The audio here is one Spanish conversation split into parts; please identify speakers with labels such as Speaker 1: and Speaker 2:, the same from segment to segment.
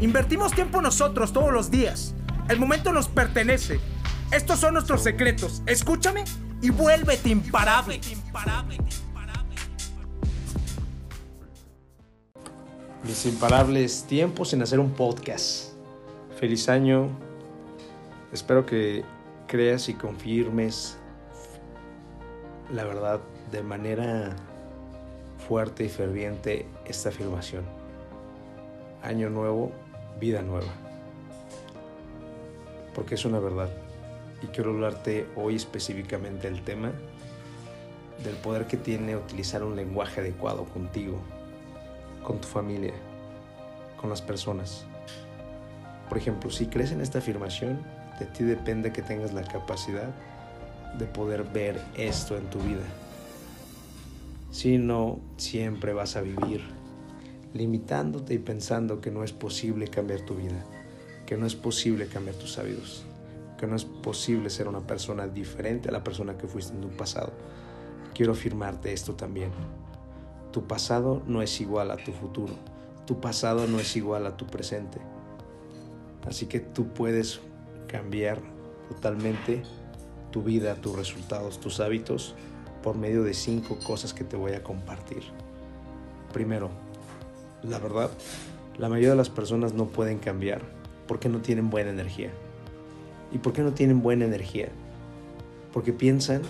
Speaker 1: Invertimos tiempo nosotros todos los días. El momento nos pertenece. Estos son nuestros secretos. Escúchame y vuélvete imparable.
Speaker 2: Mis imparables tiempos en hacer un podcast. Feliz año. Espero que creas y confirmes la verdad de manera fuerte y ferviente esta afirmación. Año nuevo, vida nueva. Porque es una verdad. Y quiero hablarte hoy específicamente del tema del poder que tiene utilizar un lenguaje adecuado contigo, con tu familia, con las personas. Por ejemplo, si crees en esta afirmación, de ti depende que tengas la capacidad de poder ver esto en tu vida. Si no, siempre vas a vivir limitándote y pensando que no es posible cambiar tu vida, que no es posible cambiar tus hábitos, que no es posible ser una persona diferente a la persona que fuiste en tu pasado. Quiero afirmarte esto también. Tu pasado no es igual a tu futuro. Tu pasado no es igual a tu presente. Así que tú puedes cambiar totalmente tu vida, tus resultados, tus hábitos por medio de cinco cosas que te voy a compartir. Primero, la verdad, la mayoría de las personas no pueden cambiar porque no tienen buena energía. ¿Y por qué no tienen buena energía? Porque piensan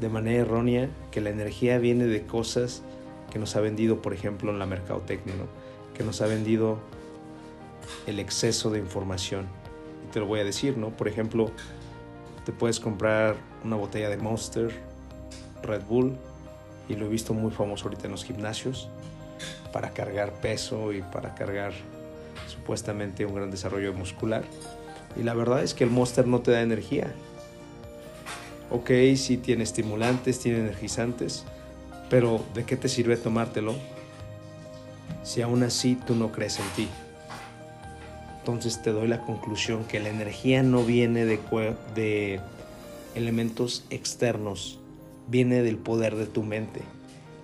Speaker 2: de manera errónea que la energía viene de cosas que nos ha vendido, por ejemplo, en la mercadotecnia, que nos ha vendido el exceso de información. Y te lo voy a decir, ¿no? Por ejemplo, te puedes comprar una botella de Monster, Red Bull, y lo he visto muy famoso ahorita en los gimnasios, para cargar peso y para cargar supuestamente un gran desarrollo muscular. Y la verdad es que el Monster no te da energía. Ok, sí tiene estimulantes, tiene energizantes, pero ¿de qué te sirve tomártelo si aún así tú no crees en ti? Entonces te doy la conclusión que la energía no viene de, de elementos externos, viene del poder de tu mente.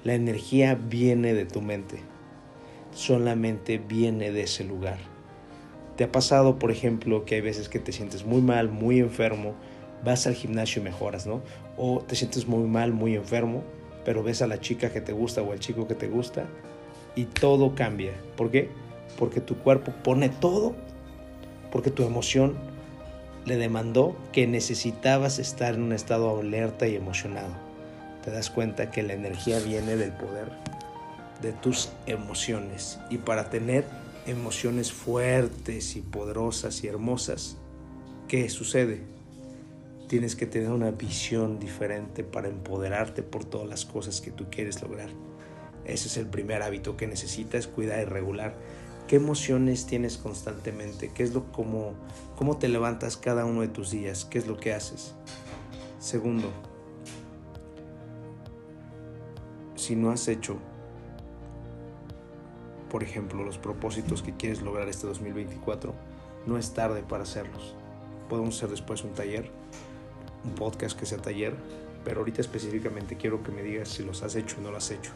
Speaker 2: La energía viene de tu mente, solamente viene de ese lugar. ¿Te ha pasado, por ejemplo, que hay veces que te sientes muy mal, muy enfermo, vas al gimnasio y mejoras, ¿no? O te sientes muy mal, muy enfermo, pero ves a la chica que te gusta o al chico que te gusta y todo cambia. ¿Por qué? Porque tu cuerpo pone todo porque tu emoción le demandó que necesitabas estar en un estado alerta y emocionado. Te das cuenta que la energía viene del poder de tus emociones. Y para tener emociones fuertes y poderosas y hermosas, ¿qué sucede? Tienes que tener una visión diferente para empoderarte por todas las cosas que tú quieres lograr. Ese es el primer hábito que necesitas, cuidar y regular ¿Qué emociones tienes constantemente? ¿Qué es lo como cómo te levantas cada uno de tus días? ¿Qué es lo que haces? Segundo, si no has hecho por ejemplo, los propósitos que quieres lograr este 2024, no es tarde para hacerlos. Podemos hacer después un taller, un podcast que sea taller, pero ahorita específicamente quiero que me digas si los has hecho o no los has hecho.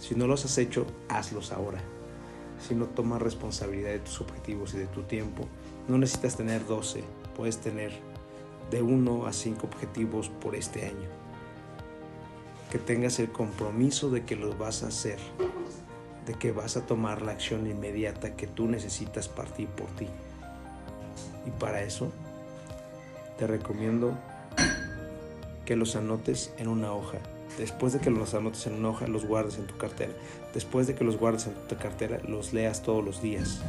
Speaker 2: Si no los has hecho, hazlos ahora si no tomas responsabilidad de tus objetivos y de tu tiempo. No necesitas tener 12, puedes tener de 1 a 5 objetivos por este año. Que tengas el compromiso de que los vas a hacer, de que vas a tomar la acción inmediata que tú necesitas partir por ti. Y para eso te recomiendo que los anotes en una hoja Después de que los anotes en una hoja, los guardes en tu cartera. Después de que los guardes en tu cartera, los leas todos los días.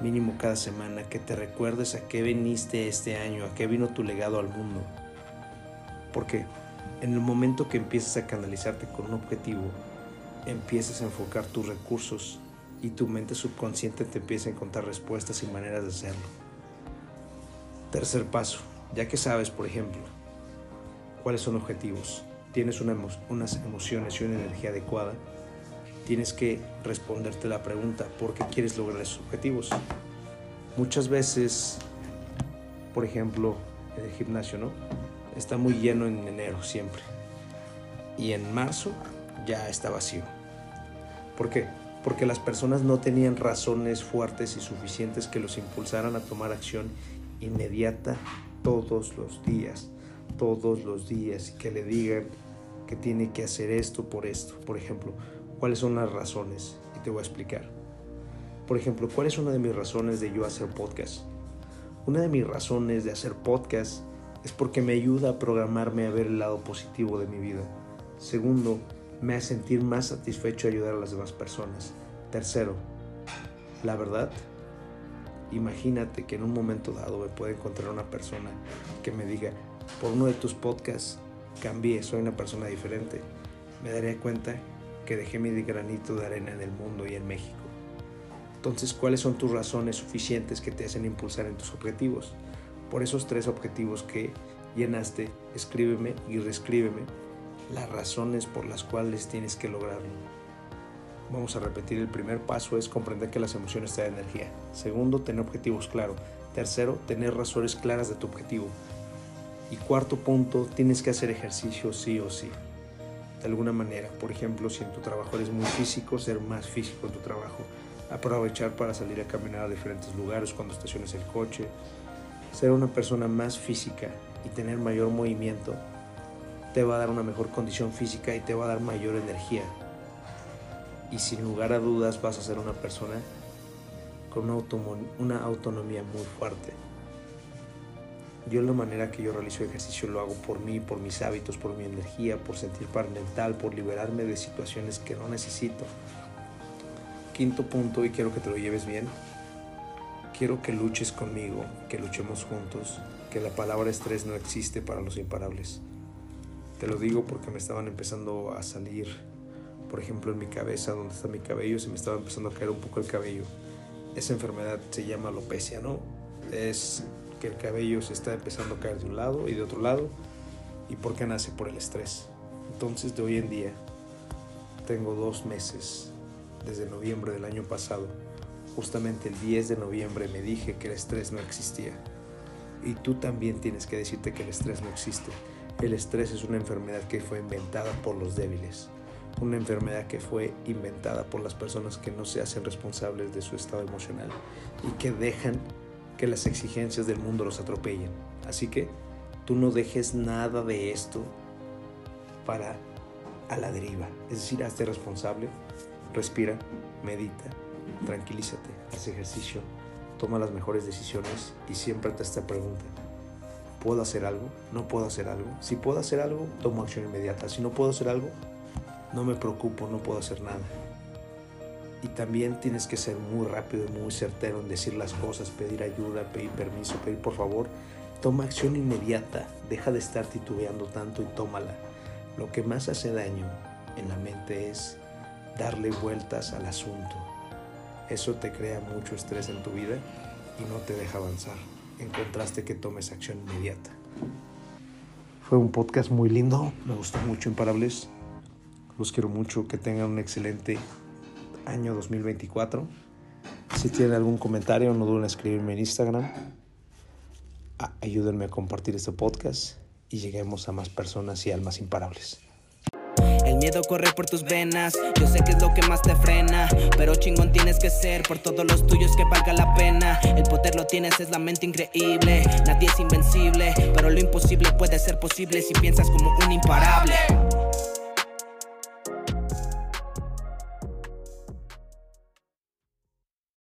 Speaker 2: Mínimo cada semana, que te recuerdes a qué viniste este año, a qué vino tu legado al mundo. Porque en el momento que empieces a canalizarte con un objetivo, empiezas a enfocar tus recursos y tu mente subconsciente te empieza a encontrar respuestas y maneras de hacerlo. Tercer paso, ya que sabes, por ejemplo, cuáles son objetivos, tienes unas emociones y una energía adecuada, tienes que responderte la pregunta, ¿por qué quieres lograr esos objetivos? Muchas veces, por ejemplo, el gimnasio, ¿no? Está muy lleno en enero siempre. Y en marzo ya está vacío. ¿Por qué? Porque las personas no tenían razones fuertes y suficientes que los impulsaran a tomar acción inmediata todos los días, todos los días, y que le digan que tiene que hacer esto por esto. Por ejemplo, ¿cuáles son las razones? Y te voy a explicar. Por ejemplo, ¿cuál es una de mis razones de yo hacer podcast? Una de mis razones de hacer podcast es porque me ayuda a programarme a ver el lado positivo de mi vida. Segundo, me hace sentir más satisfecho ayudar a las demás personas. Tercero, la verdad, imagínate que en un momento dado me puede encontrar una persona que me diga, por uno de tus podcasts cambié, soy una persona diferente. Me daré cuenta que dejé mi granito de arena en el mundo y en México. Entonces, ¿cuáles son tus razones suficientes que te hacen impulsar en tus objetivos? Por esos tres objetivos que llenaste, escríbeme y reescríbeme las razones por las cuales tienes que lograrlo. Vamos a repetir, el primer paso es comprender que las emociones dan energía. Segundo, tener objetivos claros. Tercero, tener razones claras de tu objetivo. Y cuarto punto, tienes que hacer ejercicio sí o sí. De alguna manera, por ejemplo, si en tu trabajo eres muy físico, ser más físico en tu trabajo. Aprovechar para salir a caminar a diferentes lugares cuando estaciones el coche. Ser una persona más física y tener mayor movimiento te va a dar una mejor condición física y te va a dar mayor energía. Y sin lugar a dudas vas a ser una persona con una, autonomía muy fuerte. Yo la manera que yo realizo ejercicio lo hago por mí, por mis hábitos, por mi energía, por sentir paz mental, por liberarme de situaciones que no necesito. Quinto punto, y quiero que te lo lleves bien, quiero que luches conmigo, que luchemos juntos, que la palabra estrés no existe para los imparables. Te lo digo porque me estaban empezando a salir, por ejemplo, en mi cabeza, donde está mi cabello, se me estaba empezando a caer un poco el cabello. Esa enfermedad se llama alopecia, ¿no? Es que el cabello se está empezando a caer de un lado y de otro lado. ¿Y por qué nace? Por el estrés. Entonces, de hoy en día, tengo dos meses, desde noviembre del año pasado. Justamente el 10 de noviembre me dije que el estrés no existía. Y tú también tienes que decirte que el estrés no existe. El estrés es una enfermedad que fue inventada por los débiles, una enfermedad que fue inventada por las personas que no se hacen responsables de su estado emocional y que dejan que las exigencias del mundo los atropellen. Así que tú no dejes nada de esto para a la deriva. Es decir, hazte responsable, respira, medita, tranquilízate, haz ejercicio, toma las mejores decisiones y siempre te esta pregunta. ¿Puedo hacer algo? ¿No puedo hacer algo? Si puedo hacer algo, tomo acción inmediata. Si no puedo hacer algo, no me preocupo, no puedo hacer nada. Y también tienes que ser muy rápido y muy certero en decir las cosas, pedir ayuda, pedir permiso, pedir por favor. Toma acción inmediata, deja de estar titubeando tanto y tómala. Lo que más hace daño en la mente es darle vueltas al asunto. Eso te crea mucho estrés en tu vida y no te deja avanzar encontraste que tomes acción inmediata. Fue un podcast muy lindo, me gustó mucho Imparables. Los quiero mucho, que tengan un excelente año 2024. Si tienen algún comentario, no duden en escribirme en Instagram. Ayúdenme a compartir este podcast y lleguemos a más personas y almas imparables.
Speaker 3: El miedo corre por tus venas, yo sé que es lo que más te frena, pero chingón tienes que ser por todos los tuyos que valga la pena. El poder lo tienes, es la mente increíble, nadie es invencible, pero lo imposible puede ser posible si piensas como un imparable.